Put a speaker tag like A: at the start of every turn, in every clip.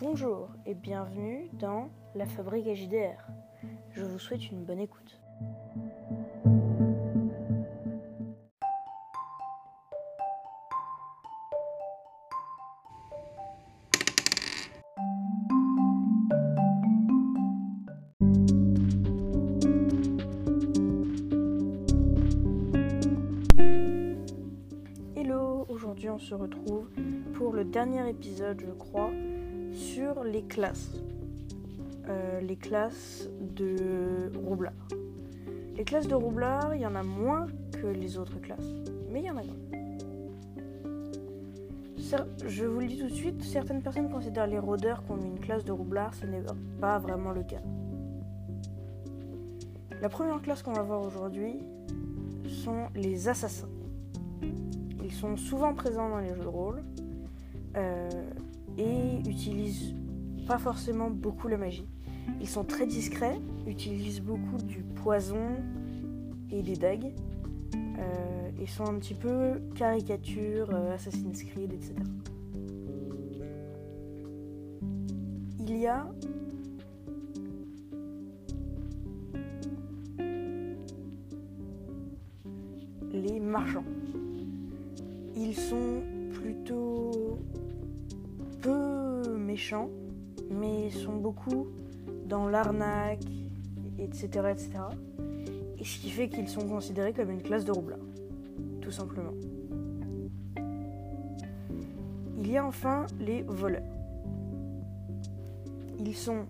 A: Bonjour et bienvenue dans la fabrique HDR. Je vous souhaite une bonne écoute. Hello, aujourd'hui on se retrouve pour le dernier épisode, je crois, sur les classes. Euh, les classes de Roublard. Les classes de Roublard, il y en a moins que les autres classes, mais il y en a quand Je vous le dis tout de suite, certaines personnes considèrent les rôdeurs comme une classe de Roublard, ce n'est pas vraiment le cas. La première classe qu'on va voir aujourd'hui sont les assassins. Ils sont souvent présents dans les jeux de rôle euh, utilisent pas forcément beaucoup la magie. Ils sont très discrets, utilisent beaucoup du poison et des dagues euh, et sont un petit peu caricature, euh, Assassin's Creed, etc. Il y a les marchands. Ils sont plutôt peu méchants, mais sont beaucoup dans l'arnaque, etc., etc. Et ce qui fait qu'ils sont considérés comme une classe de roublard, tout simplement. Il y a enfin les voleurs. Ils sont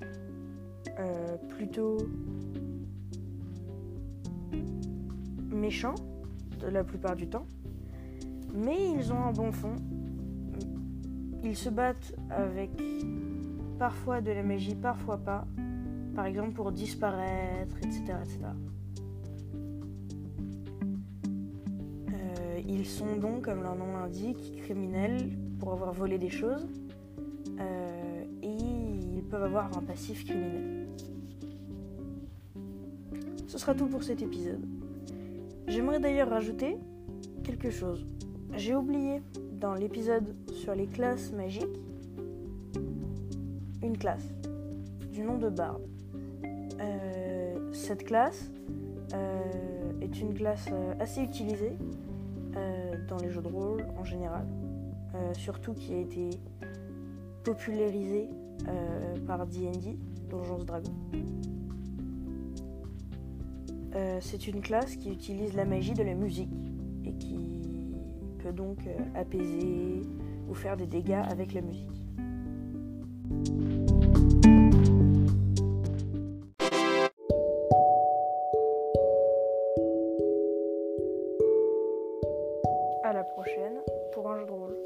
A: euh, plutôt méchants la plupart du temps, mais ils ont un bon fond. Ils se battent avec parfois de la magie, parfois pas. Par exemple pour disparaître, etc. etc. Euh, ils sont donc, comme leur nom l'indique, criminels pour avoir volé des choses. Euh, et ils peuvent avoir un passif criminel. Ce sera tout pour cet épisode. J'aimerais d'ailleurs rajouter quelque chose. J'ai oublié dans l'épisode sur les classes magiques une classe du nom de Bard. Euh, cette classe euh, est une classe euh, assez utilisée dans les jeux de rôle en général, surtout qui a été popularisée par D&D, Donjons Dragons. C'est une classe qui utilise la magie de la musique et qui peut donc euh, apaiser ou faire des dégâts avec la musique. À la prochaine pour un jeu de rôle.